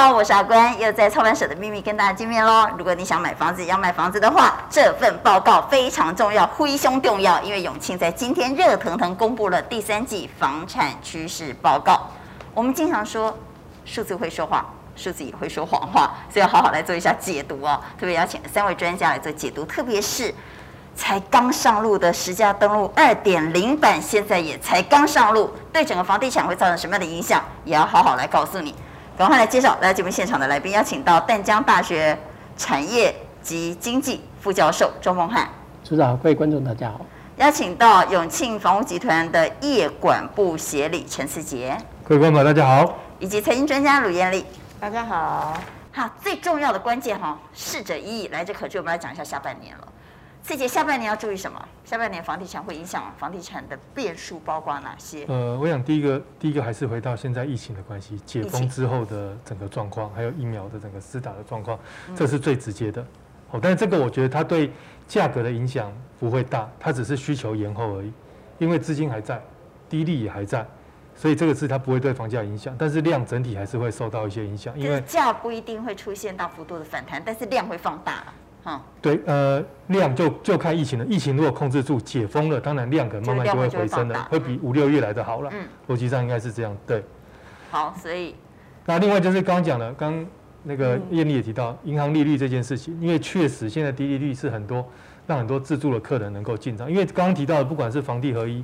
好，我是阿关，又在操盘手的秘密跟大家见面喽。如果你想买房子，要卖房子的话，这份报告非常重要，灰熊重要，因为永庆在今天热腾腾公布了第三季房产趋势报告。我们经常说，数字会说话，数字也会说谎话，所以要好好来做一下解读哦。特别邀请三位专家来做解读，特别是才刚上路的实价登录二点零版，现在也才刚上路，对整个房地产会造成什么样的影响，也要好好来告诉你。赶快来介绍来节目现场的来宾，邀请到淡江大学产业及经济副教授周梦汉。主持人好，各位观众大家好。邀请到永庆房屋集团的业管部协理陈思杰。各位观众大家好。以及财经专家鲁艳丽。大家好。好，最重要的关键哈，逝者已矣，来者可追。我们来讲一下下半年了。赐杰，下半年要注意什么？下半年房地产会影响房地产的变数包括哪些？呃，我想第一个，第一个还是回到现在疫情的关系，解封之后的整个状况，还有疫苗的整个施打的状况，这是最直接的。哦，但是这个我觉得它对价格的影响不会大，它只是需求延后而已，因为资金还在，低利也还在，所以这个是它不会对房价影响，但是量整体还是会受到一些影响，因为价不一定会出现大幅度的反弹，但是量会放大。对，呃，量就就看疫情了。疫情如果控制住、解封了，当然量可能慢慢就会回升了，会比五六月来的好了。嗯，逻辑上应该是这样。对，好，所以那另外就是刚刚讲了，刚那个艳丽也提到银行利率这件事情，因为确实现在低利率是很多让很多自住的客人能够进账。因为刚刚提到的，不管是房地合一，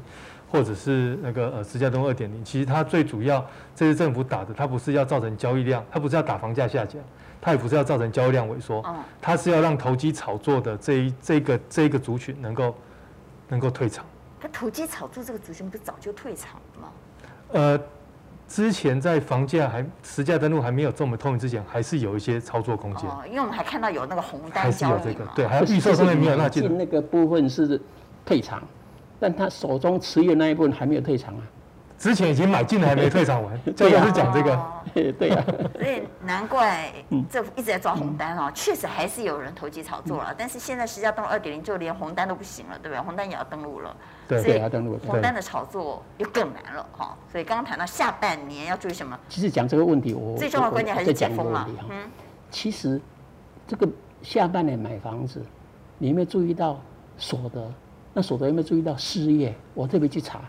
或者是那个呃石家庄二点零，其实它最主要这是政府打的，它不是要造成交易量，它不是要打房价下降。它也不是要造成交易量萎缩，它是要让投机炒作的这一这个这一个族群能够能够退场。它投机炒作这个族群不是早就退场了吗？呃，之前在房价还实价登录还没有这么透明之前，还是有一些操作空间。哦，因为我们还看到有那个红单还是有这个对，还有预售上面没有那进那个部分是退场，但他手中持有那一部分还没有退场啊。之前已经买进了，还没退场完，这也是讲这个，对呀。所以难怪政府一直在抓红单哦，确实还是有人投机炒作了。但是现在实价登录二点零，就连红单都不行了，对不对？红单也要登录了，对，所以红单的炒作又更难了哈。所以刚刚谈到下半年要注意什么？其实讲这个问题，我最重要的关键还是解封嘛。嗯，其实这个下半年买房子，你有没有注意到所得？那所得有没有注意到失业？我特别去查。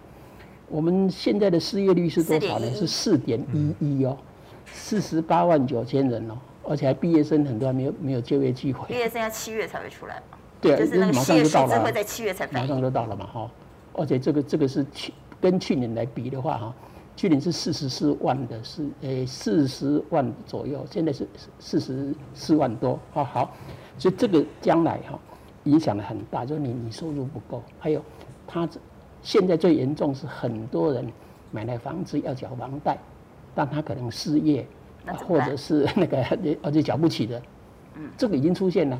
我们现在的失业率是多少呢？是四点一一哦，四十八万九千人哦，而且还毕业生很多还没有没有就业机会。毕业生要七月才会出来嘛？对啊，就是马上就到了，会在七月才马上就到了嘛哈。而且这个这个是去跟去年来比的话哈，去年是四十四万的是诶四十万左右，现在是四十四万多啊。好，所以这个将来哈影响的很大，就是你你收入不够，还有他。现在最严重是很多人买来房子要缴房贷，但他可能失业，或者是那个 而且缴不起的，嗯，这个已经出现了，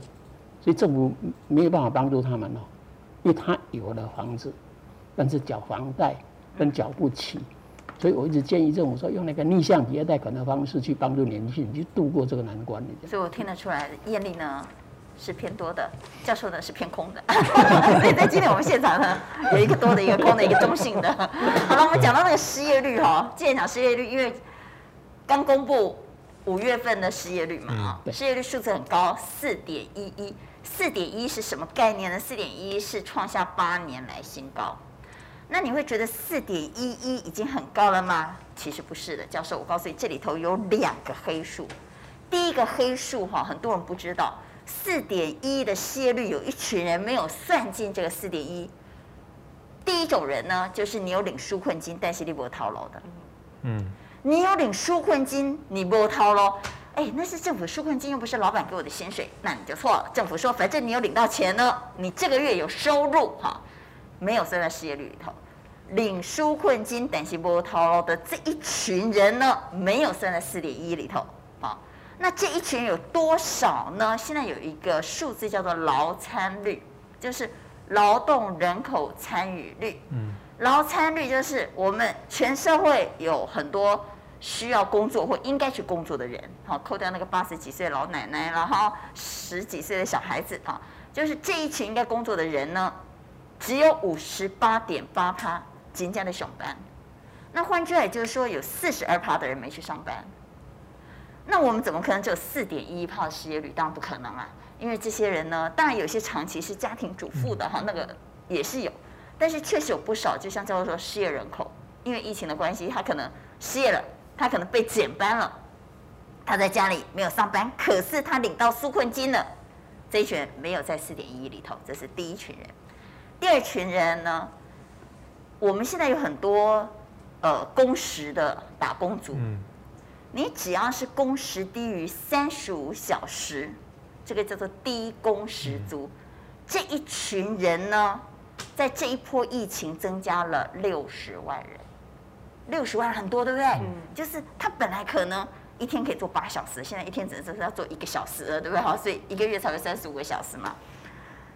所以政府没有办法帮助他们了，因为他有了房子，但是缴房贷跟缴不起，所以我一直建议政府说用那个逆向抵押贷款的方式去帮助年轻人去度过这个难关。所以我听得出来，艳丽呢？是偏多的，教授呢是偏空的，所以在今天我们现场呢有一个多的，一个空的，一个中性的。好了，我们讲到那个失业率哈，今天讲失业率，因为刚公布五月份的失业率嘛，失业率数字很高，四点一一，四点一是什么概念呢？四点一是创下八年来新高。那你会觉得四点一一已经很高了吗？其实不是的，教授，我告诉你，这里头有两个黑数。第一个黑数哈，很多人不知道。四点一的失业率，有一群人没有算进这个四点一。第一种人呢，就是你有领纾困金，但是你没套牢的。嗯，你有领纾困金，你没套牢，哎，那是政府纾困金，又不是老板给我的薪水，那你就错了。政府说，反正你有领到钱呢，你这个月有收入哈，没有算在失业率里头。领纾困金，但是没套牢的这一群人呢，没有算在四点一里头。那这一群有多少呢？现在有一个数字叫做劳参率，就是劳动人口参与率。嗯，劳参率就是我们全社会有很多需要工作或应该去工作的人，好，扣掉那个八十几岁的老奶奶，然后十几岁的小孩子，哈，就是这一群应该工作的人呢，只有五十八点八趴今天的上班。那换句话也就是说，有四十二趴的人没去上班。那我们怎么可能只有四点一趴的失业率？当然不可能啊，因为这些人呢，当然有些长期是家庭主妇的哈，那个也是有，但是确实有不少，就像教授说失业人口，因为疫情的关系，他可能失业了，他可能被减班了，他在家里没有上班，可是他领到纾困金了，这一群人没有在四点一里头，这是第一群人。第二群人呢，我们现在有很多呃工时的打工族。你只要是工时低于三十五小时，这个叫做低工时族，这一群人呢，在这一波疫情增加了六十万人，六十万很多，对不对？嗯。就是他本来可能一天可以做八小时，现在一天只能就是要做一个小时了，对不对？好，所以一个月才会三十五个小时嘛。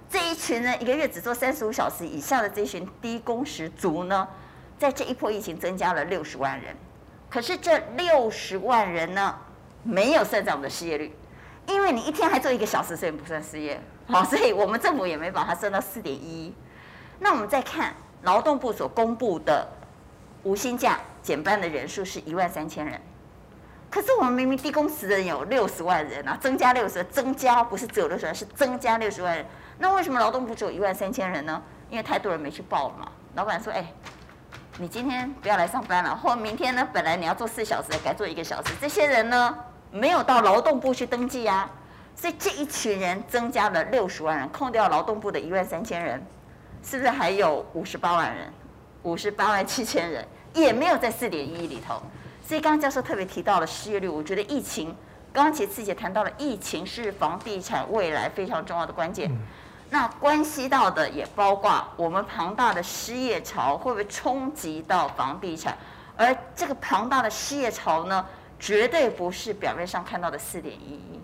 这一群呢，一个月只做三十五小时以下的这一群低工时族呢，在这一波疫情增加了六十万人。可是这六十万人呢，没有算在我们的失业率，因为你一天还做一个小时，所以不算失业。好，所以我们政府也没把它算到四点一。那我们再看劳动部所公布的无薪假减半的人数是一万三千人，可是我们明明低工时的人有六十万人啊，增加六十，增加不是只有六十万，是增加六十万人。那为什么劳动部只有一万三千人呢？因为太多人没去报了嘛。老板说，哎。你今天不要来上班了，或明天呢？本来你要做四小时，改做一个小时。这些人呢，没有到劳动部去登记啊，所以这一群人增加了六十万人，扣掉劳动部的一万三千人，是不是还有五十八万人？五十八万七千人也没有在四点一里头。所以刚刚教授特别提到了失业率，我觉得疫情，刚刚其实刺姐谈到了疫情是房地产未来非常重要的关键。那关系到的也包括我们庞大的失业潮会不会冲击到房地产，而这个庞大的失业潮呢，绝对不是表面上看到的四点一一。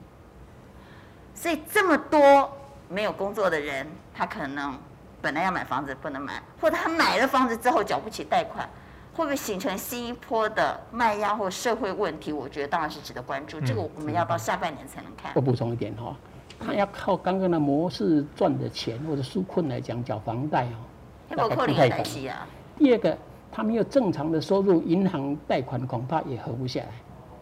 所以这么多没有工作的人，他可能本来要买房子不能买，或者他买了房子之后缴不起贷款，会不会形成新一波的卖压或社会问题？我觉得当然是值得关注。这个我们要到下半年才能看。我补充一点哈。他要靠刚刚的模式赚的钱或者纾困来讲，缴房贷哦，大概不太可能。第二个，他没有正常的收入，银行贷款恐怕也合不下来。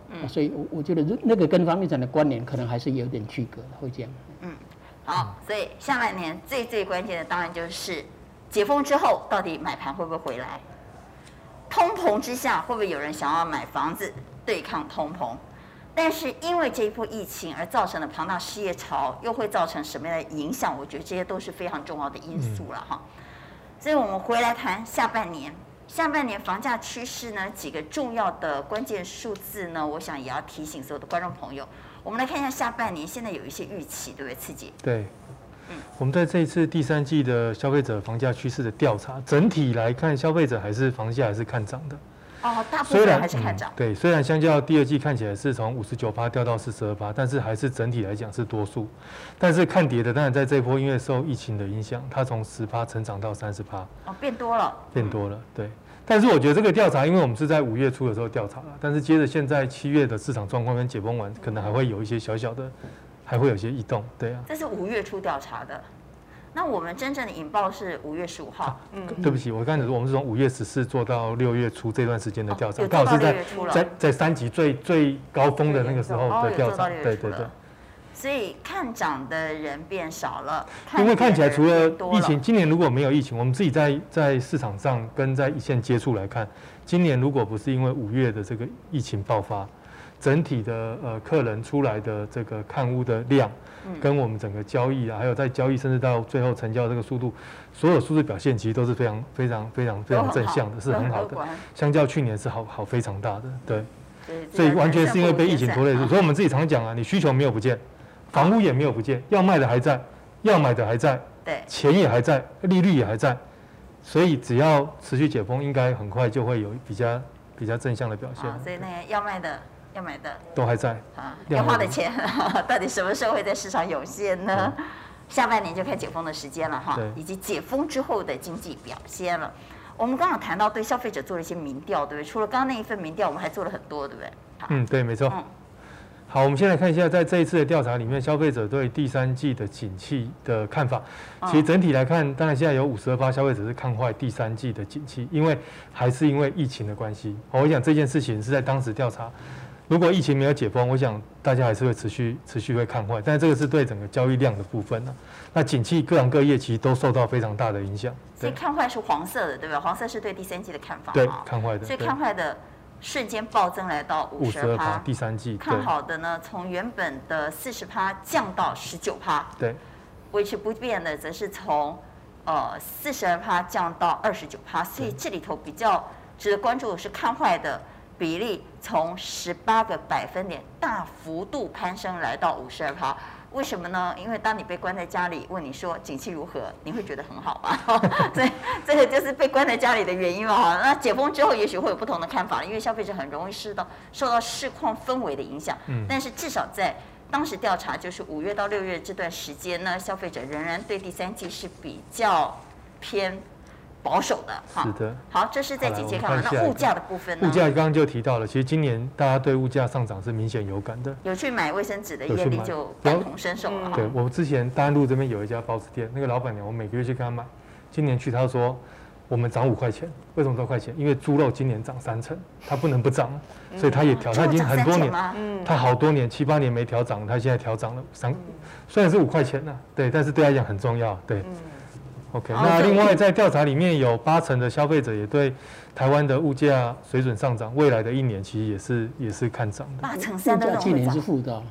嗯，所以，我我觉得那个跟房地产的关联可能还是有点区隔的，会这样。嗯，好，所以下半年最最关键的当然就是解封之后，到底买盘会不会回来？通膨之下，会不会有人想要买房子对抗通膨？但是因为这一波疫情而造成的庞大失业潮，又会造成什么样的影响？我觉得这些都是非常重要的因素了哈。所以我们回来谈下半年，下半年房价趋势呢，几个重要的关键数字呢，我想也要提醒所有的观众朋友。我们来看一下下半年，现在有一些预期，对不对？刺激？对，嗯，我们在这一次第三季的消费者房价趋势的调查，整体来看，消费者还是房价还是看涨的。哦，大部分还是看涨。对，虽然相较第二季看起来是从五十九趴掉到四十二趴，但是还是整体来讲是多数。但是看跌的，当然在这一波因为受疫情的影响，它从十趴成长到三十趴。哦，变多了。变多了，对。但是我觉得这个调查，因为我们是在五月初的时候调查了，但是接着现在七月的市场状况跟解封完，可能还会有一些小小的，还会有些异动，对啊。这是五月初调查的。那我们真正的引爆是五月十五号。嗯，对不起，我刚才说我们是从五月十四做到六月初这段时间的调查，刚好是在在在三级最最高峰的那个时候的调查。对对对。所以看涨的人变少了。因为看起来除了疫情，今年如果没有疫情，我们自己在在市场上跟在一线接触来看，今年如果不是因为五月的这个疫情爆发，整体的呃客人出来的这个看屋的量。跟我们整个交易啊，还有在交易甚至到最后成交这个速度，所有数字表现其实都是非常非常非常非常正向的，是很好的。相较去年是好好非常大的，对。所以完全是因为被疫情拖累住，所以我们自己常讲啊，你需求没有不见，房屋也没有不见，要卖的还在，要买的还在，对，钱也还在，利率也还在，所以只要持续解封，应该很快就会有比较比较正向的表现。所以那些要卖的。要买的都还在啊，要花的钱 到底什么时候会在市场涌现呢？嗯、下半年就看解封的时间了哈，以及解封之后的经济表现了。我们刚刚谈到对消费者做了一些民调，对不对？除了刚刚那一份民调，我们还做了很多，对不对？嗯，对，没错。嗯、好，我们先来看一下，在这一次的调查里面，消费者对第三季的景气的看法。其实整体来看，当然现在有五十二趴消费者是看坏第三季的景气，因为还是因为疫情的关系。我想这件事情是在当时调查。如果疫情没有解封，我想大家还是会持续持续会看坏，但是这个是对整个交易量的部分呢、啊。那景气各行各业其实都受到非常大的影响。所以看坏是黄色的，对吧？黄色是对第三季的看法。对，看坏的。所以看坏的瞬间暴增来到五十二趴。第三季看好的呢，从原本的四十趴降到十九趴。对。维持不变的则是从呃四十二趴降到二十九趴。所以这里头比较值得关注的是看坏的。比例从十八个百分点大幅度攀升，来到五十二趴。为什么呢？因为当你被关在家里，问你说景气如何，你会觉得很好吧？这 这个就是被关在家里的原因嘛。哈，那解封之后，也许会有不同的看法，因为消费者很容易受到受到市况氛围的影响。嗯。但是至少在当时调查，就是五月到六月这段时间呢，消费者仍然对第三季是比较偏。保守的，是的。好，这是在景气看完，那物价的部分呢？物价刚刚就提到了，其实今年大家对物价上涨是明显有感的。有去买卫生纸的业力就感同身受了。对，我之前大安路这边有一家包子店，那个老板娘，我每个月去跟他买，今年去他说我们涨五块钱，为什么多块钱？因为猪肉今年涨三成，他不能不涨，所以他也调，他已经很多年，他好多年七八年没调涨，他现在调涨了三，虽然是五块钱呢，对，但是对他讲很重要，对。OK，那另外在调查里面有八成的消费者也对台湾的物价水准上涨，未来的一年其实也是也是看涨的。八成三的去年是负的，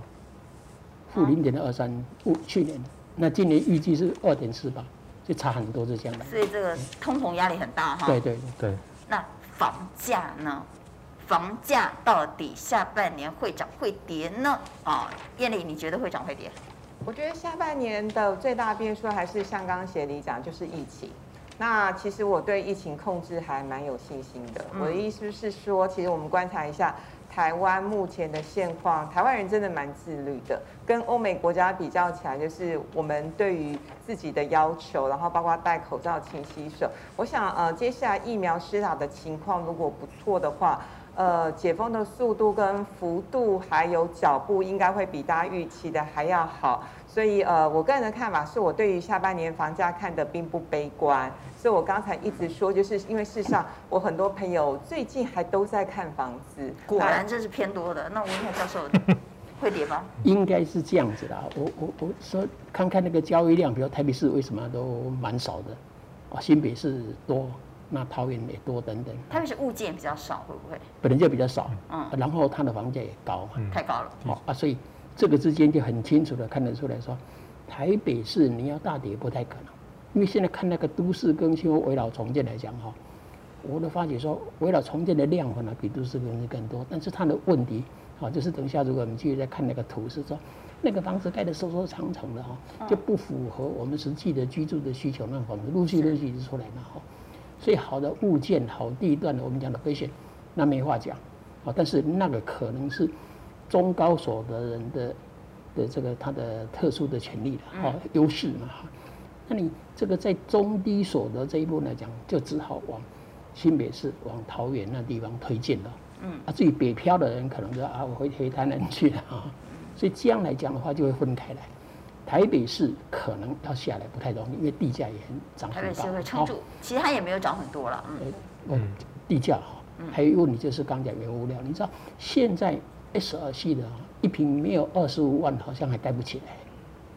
负零点二三，负去年，那今年预计是二点四八，就差很多，是这样的。所以这个通膨压力很大哈。对对对。那房价呢？房价到底下半年会涨会跌呢？啊，燕丽，你觉得会涨会跌？我觉得下半年的最大变数还是像刚刚协理讲，就是疫情。那其实我对疫情控制还蛮有信心的。我的意思是说，其实我们观察一下台湾目前的现况，台湾人真的蛮自律的。跟欧美国家比较起来，就是我们对于自己的要求，然后包括戴口罩、勤洗手。我想，呃，接下来疫苗施打的情况如果不错的话，呃，解封的速度跟幅度还有脚步，应该会比大家预期的还要好。所以，呃，我个人的看法是我对于下半年房价看得并不悲观。所以我刚才一直说，就是因为事实上，我很多朋友最近还都在看房子。果然这是偏多的。那我问一下教授，会跌吗？应该是这样子的。我我我说看看那个交易量，比如台北市为什么都蛮少的？啊，新北市多。那桃园也多等等，他们是物件比较少，会不会？本来就比较少，嗯，然后它的房价也高，嗯，太高了，哦啊，所以这个之间就很清楚的看得出来说，台北市你要大跌不太可能，因为现在看那个都市更新或围绕重建来讲哈，我都发觉说围绕重建的量可能比都市更新更多，但是它的问题，好，就是等一下如果我们继续再看那个图是说，那个房子盖的收收长长的哈，就不符合我们实际的居住的需求，那房子陆续陆续就出来嘛哈。所以好的物件、好地段的，我们讲的飞线，那没话讲，啊，但是那个可能是中高所得人的的这个他的特殊的权利了，啊，优势嘛，那你这个在中低所得这一步来讲，就只好往新北市、往桃园那地方推进了，嗯，啊，至于北漂的人，可能就啊，我回回台南去了啊，所以这样来讲的话，就会分开来。台北市可能要下来不太容易，因为地价也很涨很高。台北市会撑住，其实它也没有涨很多了。嗯，嗯，地价哈，还有一个问题就是刚讲原物料，你知道现在 S 二系的一瓶没有二十五万，好像还盖不起来。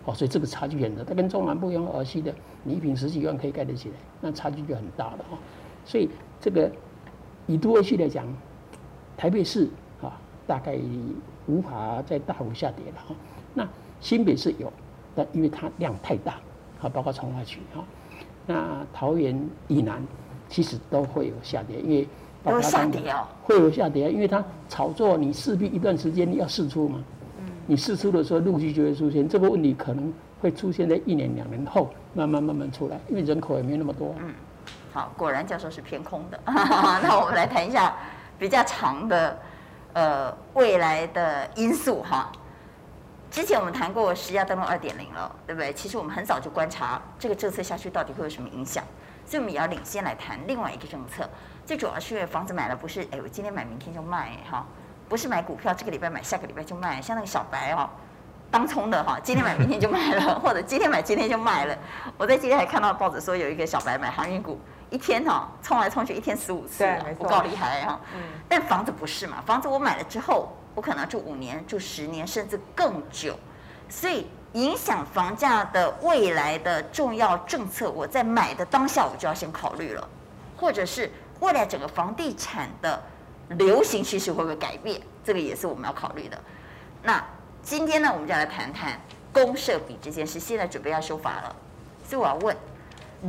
哦，所以这个差距很大。它跟中南部用二系的，你一瓶十几万可以盖得起来，那差距就很大了哈。所以这个以都二系来讲，台北市啊大概无法再大幅下跌了哈。那新北市有。但因为它量太大，啊，包括重划区哈，那桃园以南其实都会有下跌，因为有下跌哦，会有下跌，因为它炒作，你势必一段时间你要试出嘛，嗯，你试出的时候陆续就会出现这个问题，可能会出现在一年两年后，慢慢慢慢出来，因为人口也没那么多。嗯，好，果然教授是偏空的，那我们来谈一下比较长的呃未来的因素哈。之前我们谈过实价登录二点零了，对不对？其实我们很早就观察这个政策下去到底会有什么影响，所以我们也要领先来谈另外一个政策。最主要是因为房子买了不是，哎，我今天买明天就卖哈，不是买股票这个礼拜买下个礼拜就卖，像那个小白哦，当冲的哈，今天买明天就卖了，或者今天买今天就卖了。我在今天还看到报纸说有一个小白买航运股，一天哈冲来冲去一天十五次，不够厉害哈。嗯。但房子不是嘛？房子我买了之后。我可能要住五年、住十年，甚至更久。所以影响房价的未来的重要政策，我在买的当下我就要先考虑了，或者是未来整个房地产的流行趋势会不会改变，这个也是我们要考虑的。那今天呢，我们就来谈谈公设比这件事，现在准备要修法了，所以我要问：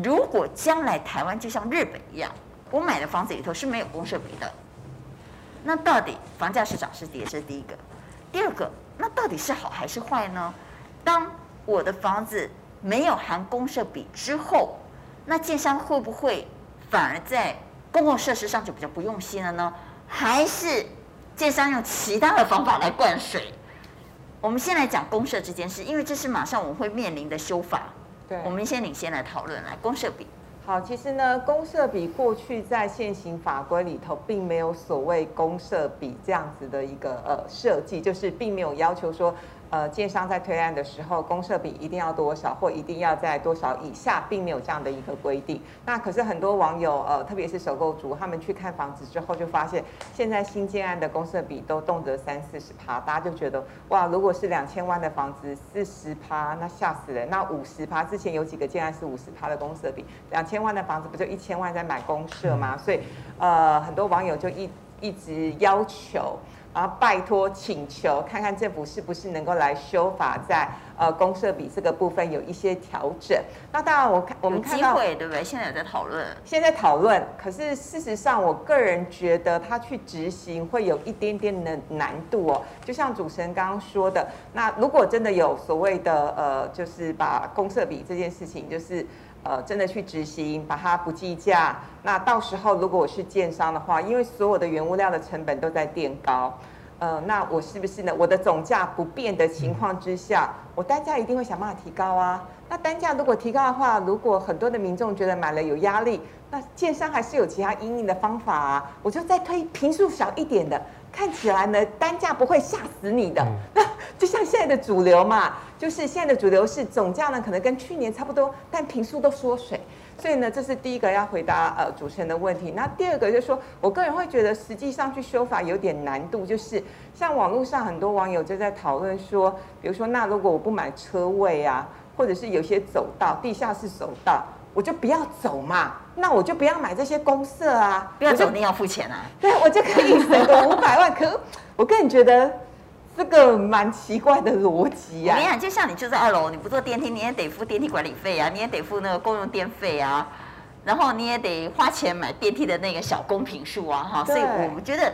如果将来台湾就像日本一样，我买的房子里头是没有公设比的，那到底房价是涨是跌？这是第一个，第二个。那到底是好还是坏呢？当我的房子没有含公设比之后，那建商会不会反而在公共设施上就比较不用心了呢？还是建商用其他的方法来灌水？我们先来讲公社这件事，因为这是马上我们会面临的修法。对，我们先领先来讨论来公社比。好，其实呢，公社比过去在现行法规里头，并没有所谓公社比这样子的一个呃设计，就是并没有要求说。呃，建商在推案的时候，公设比一定要多少，或一定要在多少以下，并没有这样的一个规定。那可是很多网友，呃，特别是首购族，他们去看房子之后，就发现现在新建案的公设比都动辄三四十趴，大家就觉得哇，如果是两千万的房子四十趴，那吓死人。那五十趴，之前有几个建案是五十趴的公设比，两千万的房子不就一千万在买公设吗？所以，呃，很多网友就一一直要求。然后拜托请求，看看政府是不是能够来修法，在呃公社比这个部分有一些调整。那当然，我看我们看到，对不对？现在有在讨论，现在讨论。可是事实上，我个人觉得他去执行会有一点点的难度哦。就像主持人刚刚说的，那如果真的有所谓的呃，就是把公社比这件事情，就是。呃，真的去执行，把它不计价。那到时候如果我是建商的话，因为所有的原物料的成本都在垫高，呃，那我是不是呢？我的总价不变的情况之下，我单价一定会想办法提高啊。那单价如果提高的话，如果很多的民众觉得买了有压力，那建商还是有其他因应的方法啊。我就再推坪数小一点的。看起来呢，单价不会吓死你的，那就像现在的主流嘛，就是现在的主流是总价呢，可能跟去年差不多，但平数都缩水，所以呢，这是第一个要回答呃主持人的问题。那第二个就是说，我个人会觉得实际上去修法有点难度，就是像网络上很多网友就在讨论说，比如说那如果我不买车位啊，或者是有些走道，地下室走道。我就不要走嘛，那我就不要买这些公社啊，不要走，你要付钱啊。对，我就可以省个五百万。可我个人觉得这个蛮奇怪的逻辑啊。你看，就像你住在二楼，你不坐电梯，你也得付电梯管理费啊，你也得付那个公用电费啊，然后你也得花钱买电梯的那个小公平数啊，哈。所以我们觉得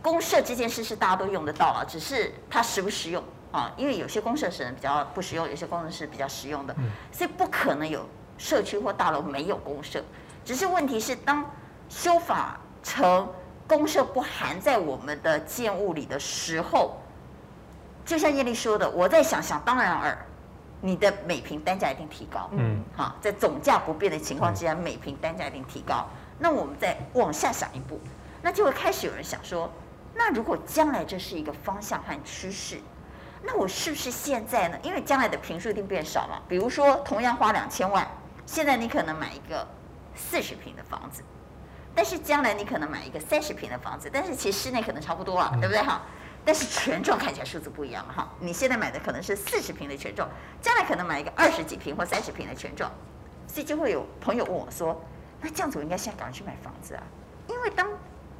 公社这件事是大家都用得到了，只是它实不实用啊？因为有些公社是比较不实用，有些公社是比较实用的，所以不可能有。社区或大楼没有公社，只是问题是当修法成公社不含在我们的建物里的时候，就像叶丽说的，我在想想当然尔，你的每平单价一定提高，嗯，好，在总价不变的情况之下，每平单价一定提高。那我们再往下想一步，那就会开始有人想说，那如果将来这是一个方向和趋势。那我是不是现在呢？因为将来的平数一定变少了，比如说同样花两千万。现在你可能买一个四十平的房子，但是将来你可能买一个三十平的房子，但是其实室内可能差不多了，对不对哈？但是权重看起来数字不一样了哈。你现在买的可能是四十平的权重，将来可能买一个二十几平或三十平的权重，所以就会有朋友问我说：“那这样子我应该现在赶快去买房子啊？因为当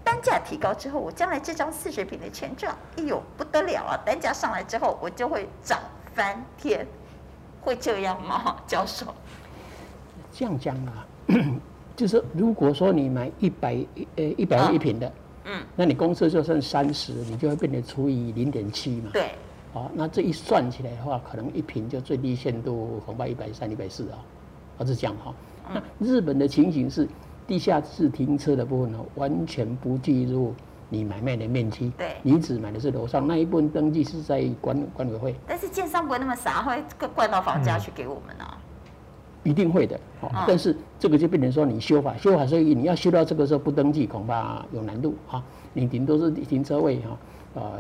单价提高之后，我将来这张四十平的权重，哎呦不得了啊！单价上来之后，我就会涨翻天，会这样吗，教授？”这样讲啊，就是如果说你买一百呃一百万一平的，嗯，那你公设就剩三十，你就会变成除以零点七嘛。对。好，那这一算起来的话，可能一平就最低限度恐怕一百三、一百四啊，我是这样哈。那日本的情形是，地下室停车的部分呢，完全不计入你买卖的面积。对。你只买的是楼上那一部分登记是在管管委会。但是建商不会那么傻，会灌到房价去给我们啊。一定会的，但是这个就变成说你修法，修法所以你要修到这个时候不登记，恐怕有难度哈。你顶多是停车位哈，呃，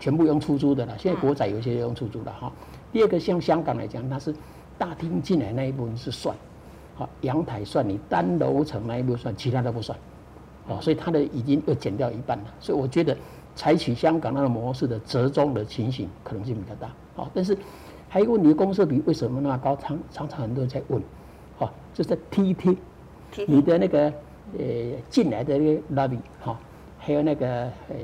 全部用出租的了。现在国仔有些用出租的哈。第二个像香港来讲，它是大厅进来那一部分是算，好，阳台算你单楼层那一部分算，其他都不算，哦，所以它的已经又减掉一半了。所以我觉得采取香港那个模式的折中的情形可能性比较大。好，但是还有一个问题，公设比为什么那么高？常常常很多人在问，好，就是在梯梯，你的那个呃进来的那个 lobby 好，还有那个呃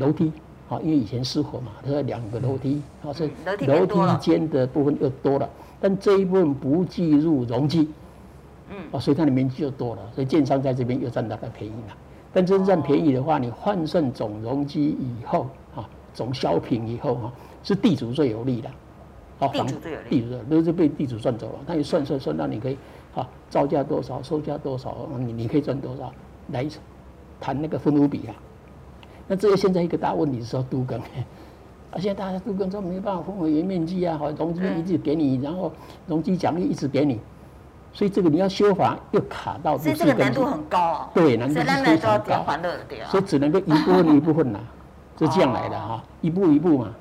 楼梯，好，因为以前失火嘛，它两个楼梯，好，是楼梯间的部分又多了，但这一部分不计入容积，嗯，哦，所以它的面积就多了，所以建商在这边又占到了便宜了。但真正便宜的话，你换算总容积以后，啊，总销品以后，哈，是地主最有利的，啊，地主都有，地主都是被地主赚走了，那你算算算，那你可以，啊，造价多少，收价多少，你你可以赚多少，来谈那个分屋比啊。那这个现在一个大问题是说都更，啊，现在大家都更说没办法分为原面积啊，好，容积一直给你，然后容积奖励一直给你。所以这个你要修法又卡到，所以这个难度很高啊。对，难度是非常高。所以只能够一部分一部分呐，是这样来的哈，一步一步嘛。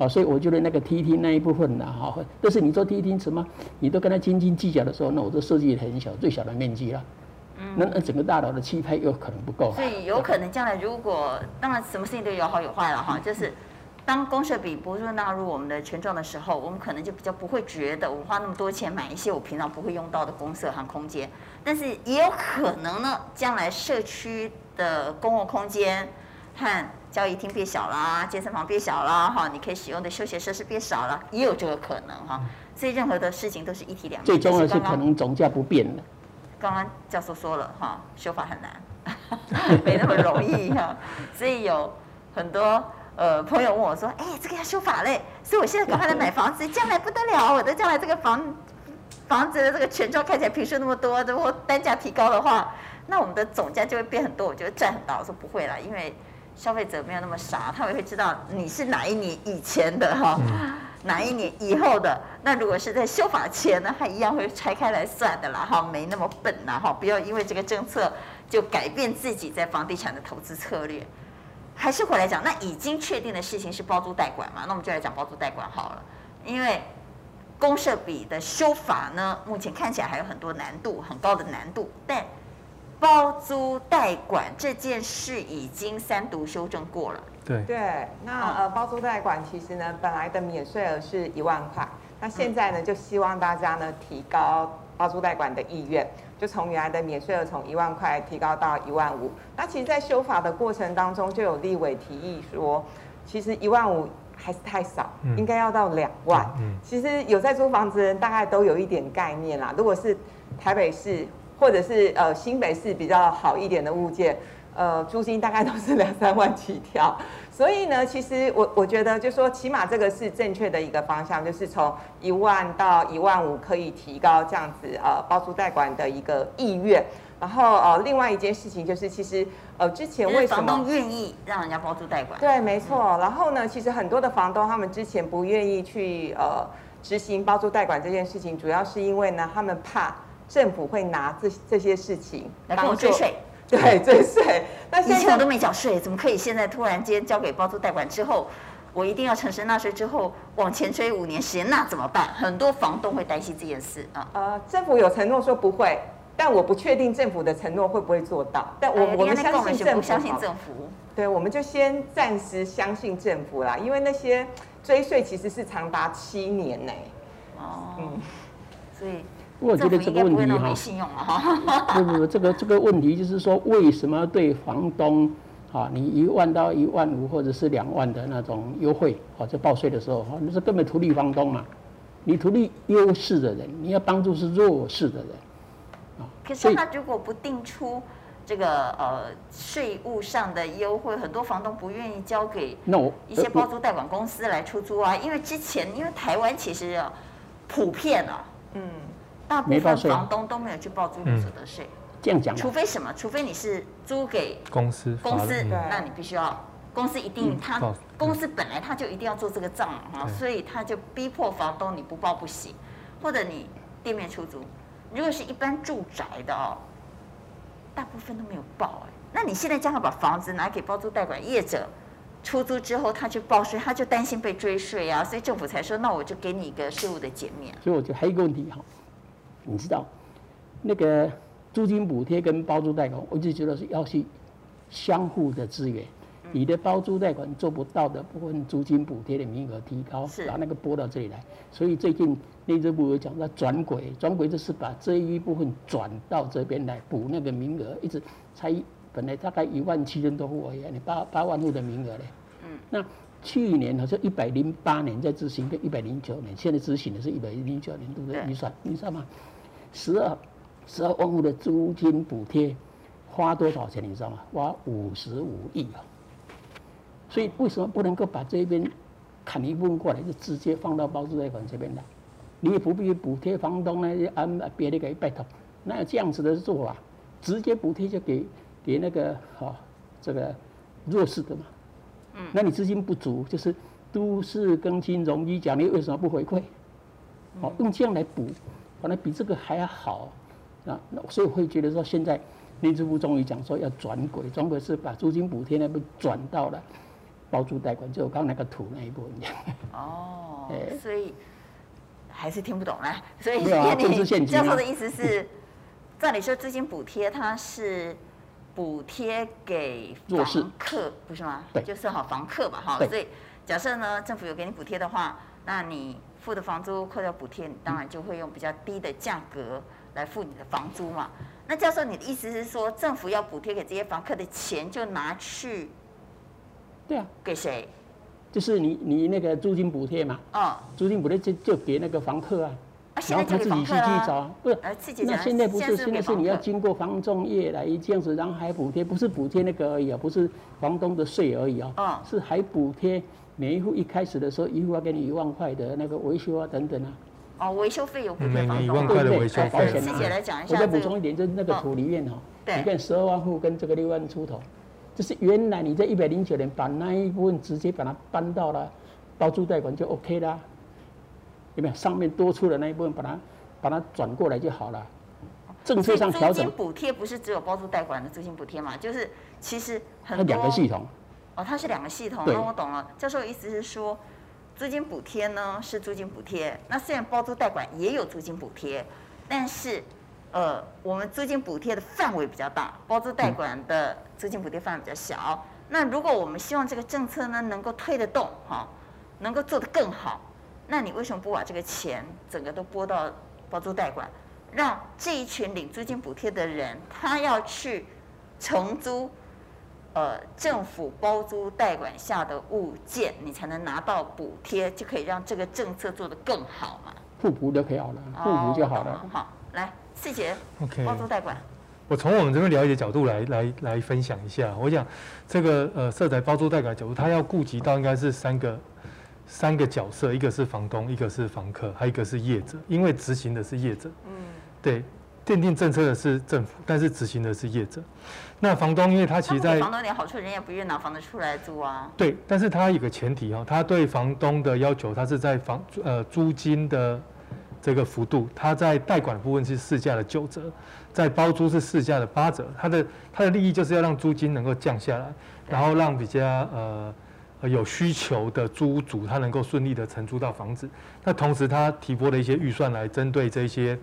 啊，所以我觉得那个梯厅那一部分呢，哈，但是你做梯厅什么，你都跟他斤斤计较的时候，那我这设计很小，最小的面积了。嗯。那那整个大楼的气派又可能不够。所以有可能将来如果，当然什么事情都有好有坏了哈，就是。当公社比不是纳入我们的权状的时候，我们可能就比较不会觉得我花那么多钱买一些我平常不会用到的公社和空间。但是也有可能呢，将来社区的公共空间和交易厅变小啦，健身房变小啦，哈，你可以使用的休闲设施变少了，也有这个可能哈。所以任何的事情都是一体两面。最重要的是可能总价不变的。刚刚教授说了哈，修法很难，没那么容易哈，所以有很多。呃，朋友问我说：“哎，这个要修法嘞，所以我现在赶快来买房子，将来不得了，我的将来这个房房子的这个权状看起来平数那么多，如果单价提高的话，那我们的总价就会变很多，我觉得赚很大。”我说不会啦，因为消费者没有那么傻，他们会知道你是哪一年以前的哈，哪一年以后的。那如果是在修法前呢，他一样会拆开来算的啦，哈，没那么笨呐，哈，不要因为这个政策就改变自己在房地产的投资策略。还是回来讲，那已经确定的事情是包租代管嘛？那我们就来讲包租代管好了。因为公社比的修法呢，目前看起来还有很多难度，很高的难度。但包租代管这件事已经三读修正过了。对对，那呃，包租代管其实呢，本来的免税额是一万块，那现在呢，就希望大家呢提高包租代管的意愿。就从原来的免税额从一万块提高到一万五，那其实，在修法的过程当中，就有立委提议说，其实一万五还是太少，应该要到两万。嗯其实有在租房子的人大概都有一点概念啦。如果是台北市或者是呃新北市比较好一点的物件，呃，租金大概都是两三万起跳。所以呢，其实我我觉得，就说起码这个是正确的一个方向，就是从一万到一万五可以提高这样子呃包租代管的一个意愿。然后呃，另外一件事情就是，其实呃之前为什么房东愿意让人家包租代管？对，没错。然后呢，其实很多的房东他们之前不愿意去呃执行包租代管这件事情，主要是因为呢，他们怕政府会拿这这些事情来跟我追税。对，追税。那以前我都没缴税，怎么可以现在突然间交给包租代管之后，我一定要诚实纳税之后往前追五年时间，那怎么办？很多房东会担心这件事啊。呃，政府有承诺说不会，但我不确定政府的承诺会不会做到。但我、哎、我们相信政府，相信政府。对，我们就先暂时相信政府啦，因为那些追税其实是长达七年呢。哦，嗯，所以。我觉得这个问题哈，不不不，这个这个问题就是说，为什么对房东，啊，你一万到一万五或者是两万的那种优惠，啊，在报税的时候，哈，那是根本图利房东嘛，你图利优势的人，你要帮助是弱势的人，啊。可是他如果不定出这个呃税务上的优惠，很多房东不愿意交给一些包租代管公司来出租啊，因为之前因为台湾其实普遍啊，嗯。大部分房东都没有去报租赁所得税，这样讲，除非什么？除非你是租给公司，公司，那你必须要公司一定，他公司本来他就一定要做这个账啊，所以他就逼迫房东你不报不行，或者你店面出租，如果是一般住宅的哦，大部分都没有报哎，那你现在将要把房子拿给包租代管业者出租之后，他去报税，他就担心被追税啊，所以政府才说，那我就给你一个税务的减免。所以我觉得还有一个问题哈。你知道，那个租金补贴跟包租代管，我就觉得是要去相互的资源。你的包租代管做不到的部分，租金补贴的名额提高，是把那个拨到这里来。所以最近内政部有讲到转轨，转轨就是把这一部分转到这边来补那个名额，一直才本来大概一万七千多户而已，你八八万户的名额嘞。嗯，那去年好像一百零八年在执行，跟一百零九年现在执行的是一百零九年度的预算，你知道吗？十二十二万户的租金补贴花多少钱？你知道吗？花五十五亿啊！所以为什么不能够把这边砍一部分过来，就直接放到包租代管这边来？你也不必补贴房东呢，按别的给拜托，哪有这样子的做法？直接补贴就给给那个哈、哦、这个弱势的嘛。嗯。那你资金不足，就是都市更新容易奖励，你为什么不回馈？哦，用这样来补，反正比这个还要好啊。那所以我会觉得说，现在内政部终于讲说要转轨，转轨是把租金补贴那边转到了。包租代管就我刚那个图那一部分哦，欸、所以还是听不懂啦。所以你教授的意思是，照理说资金补贴它是补贴给房客，不是吗？对，就是好房客吧，哈。所以假设呢，政府有给你补贴的话，那你付的房租扣掉补贴，你当然就会用比较低的价格来付你的房租嘛。那教授，你的意思是说，政府要补贴给这些房客的钱就拿去？对啊，给谁？就是你你那个租金补贴嘛。哦。租金补贴就就给那个房客啊。然后他自己去找啊。不是。那现在不是，是现在是你要经过房仲业来这样子，然后还补贴，不是补贴那个而已啊，不是房东的税而已啊。哦。是还补贴每一户一开始的时候，一户要给你一万块的那个维修啊等等啊。哦，维修费有补贴房东。一万块的维修费。保险啊。细节来讲一下。我再补充一点，就是那个图里面哦。你看十二万户跟这个六万出头。就是原来你在一百零九年把那一部分直接把它搬到了包租代管就 OK 啦，有没有？上面多出的那一部分把它把它转过来就好了。政策上调整。租金补贴不是只有包租代管的租金补贴嘛？就是其实很多。它两个系统。哦，它是两个系统。那我懂了。教授的意思是说，租金补贴呢是租金补贴，那虽然包租代管也有租金补贴，但是。呃，我们租金补贴的范围比较大，包租代管的租金补贴范围比较小。那如果我们希望这个政策呢能够推得动，哈，能够做得更好，那你为什么不把这个钱整个都拨到包租代管，让这一群领租金补贴的人，他要去承租，呃，政府包租代管下的物件，你才能拿到补贴，就可以让这个政策做得更好嘛？互补就可以好了，互补就好了。哦、好，来。四姐，OK，包租代管。我从我们这边了解角度来来来分享一下。我想，这个呃，色彩包租代管角度，它要顾及到应该是三个三个角色，一个是房东，一个是房客，还有一个是业者。因为执行的是业者，嗯，对，奠定政策的是政府，但是执行的是业者。那房东，因为他其实在房东有点好处，人也不愿意拿房子出来租啊。对，但是他有个前提哈，他对房东的要求，他是在房呃租金的。这个幅度，他在代管的部分是市价的九折，在包租是市价的八折。他的他的利益就是要让租金能够降下来，然后让比较呃有需求的租主他能够顺利的承租到房子。那同时，他提拨了一些预算来针对这些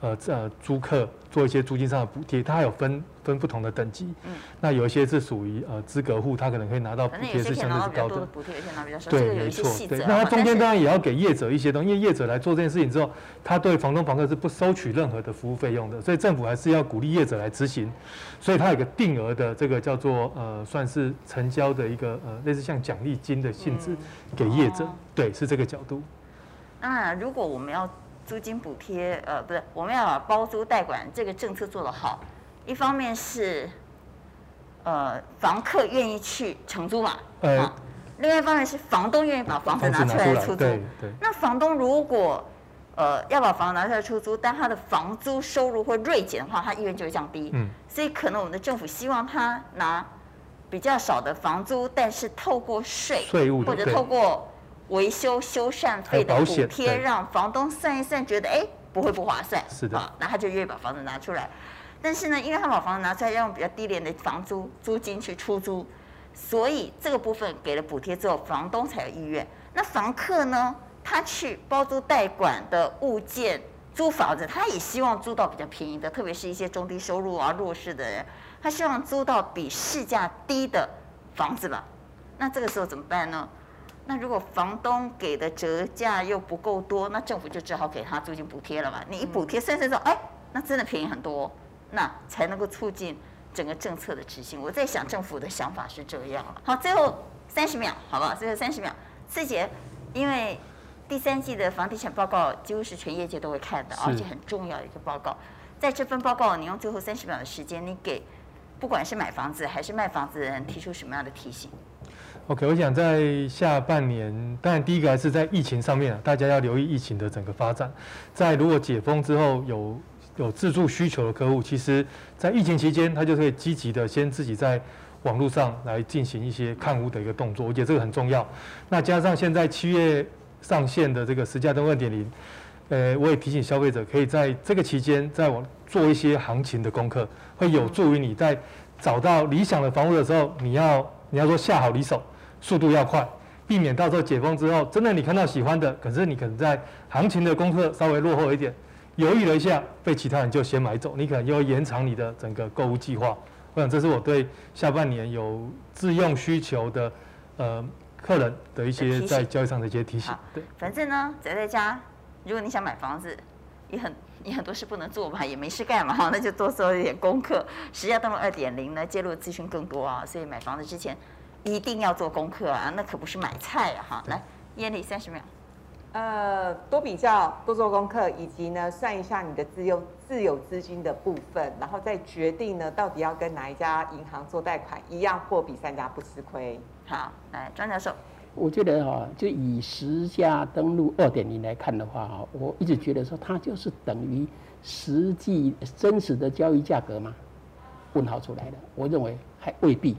呃呃租客做一些租金上的补贴，它还有分。分不同的等级，嗯，那有一些是属于呃资格户，他可能可以拿到补贴是相对是高的补贴相，对，没错，对。那他中间当然也要给业者一些东西，因为业者来做这件事情之后，他对房东房客是不收取任何的服务费用的，所以政府还是要鼓励业者来执行，所以它有个定额的这个叫做呃算是成交的一个呃类似像奖励金的性质给业者，对，是这个角度。那如果我们要租金补贴，呃，不是，我们要把包租代管这个政策做得好。一方面是，呃，房客愿意去承租嘛，呃、啊，另外一方面是房东愿意把房子拿出来出租。对对。那房东如果，呃，要把房子拿出来出租，但他的房租收入会锐减的话，他意愿就会降低。嗯。所以可能我们的政府希望他拿比较少的房租，但是透过税，税务或者透过维修修缮费的补贴，让房东算一算，觉得哎不会不划算。是的。啊，那他就愿意把房子拿出来。但是呢，因为他把房子拿出来要用比较低廉的房租租金去出租，所以这个部分给了补贴之后，房东才有意愿。那房客呢，他去包租代管的物件租房子，他也希望租到比较便宜的，特别是一些中低收入啊、弱势的人，他希望租到比市价低的房子了。那这个时候怎么办呢？那如果房东给的折价又不够多，那政府就只好给他租金补贴了嘛。你一补贴，甚至说，哎，那真的便宜很多，那才能够促进整个政策的执行。我在想，政府的想法是这样了。好，最后三十秒，好不好？最后三十秒，四姐，因为第三季的房地产报告几乎是全业界都会看的，而且很重要的一个报告。在这份报告，你用最后三十秒的时间，你给不管是买房子还是卖房子的人提出什么样的提醒？OK，我想在下半年，当然第一个还是在疫情上面啊，大家要留意疫情的整个发展。在如果解封之后有有自住需求的客户，其实在疫情期间，他就可以积极的先自己在网络上来进行一些看屋的一个动作，我觉得这个很重要。那加上现在七月上线的这个实价登二点零，呃，我也提醒消费者，可以在这个期间在网做一些行情的功课，会有助于你在找到理想的房屋的时候，你要你要说下好离手。速度要快，避免到时候解封之后，真的你看到喜欢的，可是你可能在行情的功课稍微落后一点，犹豫了一下，被其他人就先买走，你可能又延长你的整个购物计划。我想这是我对下半年有自用需求的呃客人的一些在交易上的一些提醒。对，反正呢宅在家，如果你想买房子，也很你很多事不能做嘛，也没事干嘛，那就多做一点功课。实价登录二点零呢，介入资讯更多啊，所以买房子之前。一定要做功课啊，那可不是买菜啊！哈，来，艳丽三十秒，呃，多比较，多做功课，以及呢，算一下你的自有自有资金的部分，然后再决定呢，到底要跟哪一家银行做贷款，一样货比三家不吃亏。好，来，庄教授，我觉得哈，就以实价登录二点零来看的话哈，我一直觉得说它就是等于实际真实的交易价格嘛，问号出来的，我认为还未必。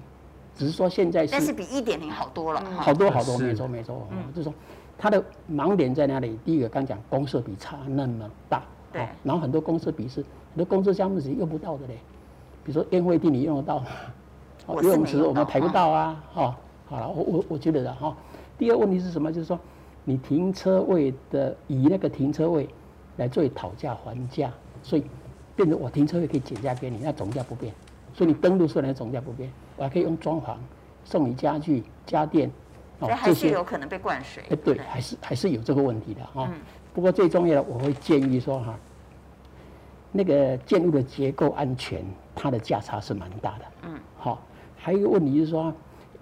只是说现在是，但是比一点零好多了，好多好多，没错没错。嗯，就是说它的盲点在哪里？第一个刚讲公设比差那么大，对。然后很多公设比是很多公设项目是用不到的嘞，比如说宴会厅你用得到吗？游泳池我们排不到啊，哈。好了，我我我觉得的哈。第二个问题是什么？就是说你停车位的以那个停车位来作为讨价还价，所以变成我停车位可以减价给你，那总价不变。所以你登录出来的总价不变，我还可以用装潢送你家具家电，哦，这些有可能被灌水。哎，对，还是还是有这个问题的哈。不过最重要的，我会建议说哈，那个建筑的结构安全，它的价差是蛮大的。嗯。好，还有一个问题就是说，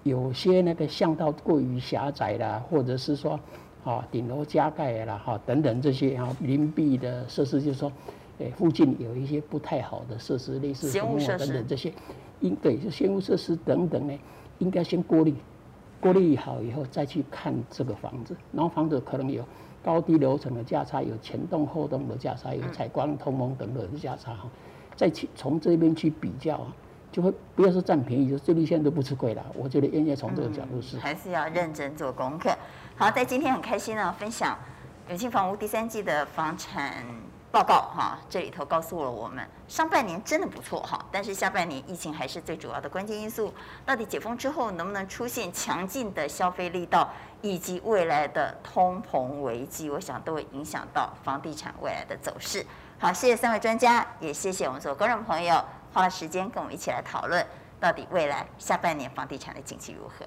有些那个巷道过于狭窄啦，或者是说，啊，顶楼加盖啦，哈，等等这些啊，邻避的设施，就是说。对，附近有一些不太好的设施，类似什么等等这些，应对就先屋设施等等呢，应该先过滤，过滤好以后再去看这个房子，然后房子可能有高低楼层的价差，有前栋后栋的价差，有采光通风等等的价差哈，再去从这边去比较啊，就会不要说占便宜，就最低限都不吃亏了。我觉得应该从这个角度是，还是要认真做功课。好，在今天很开心呢，分享永庆房屋第三季的房产。报告哈，这里头告诉了我们，上半年真的不错哈，但是下半年疫情还是最主要的关键因素。到底解封之后能不能出现强劲的消费力道，以及未来的通膨危机，我想都会影响到房地产未来的走势。好，谢谢三位专家，也谢谢我们所有观众朋友花了时间跟我们一起来讨论，到底未来下半年房地产的景气如何。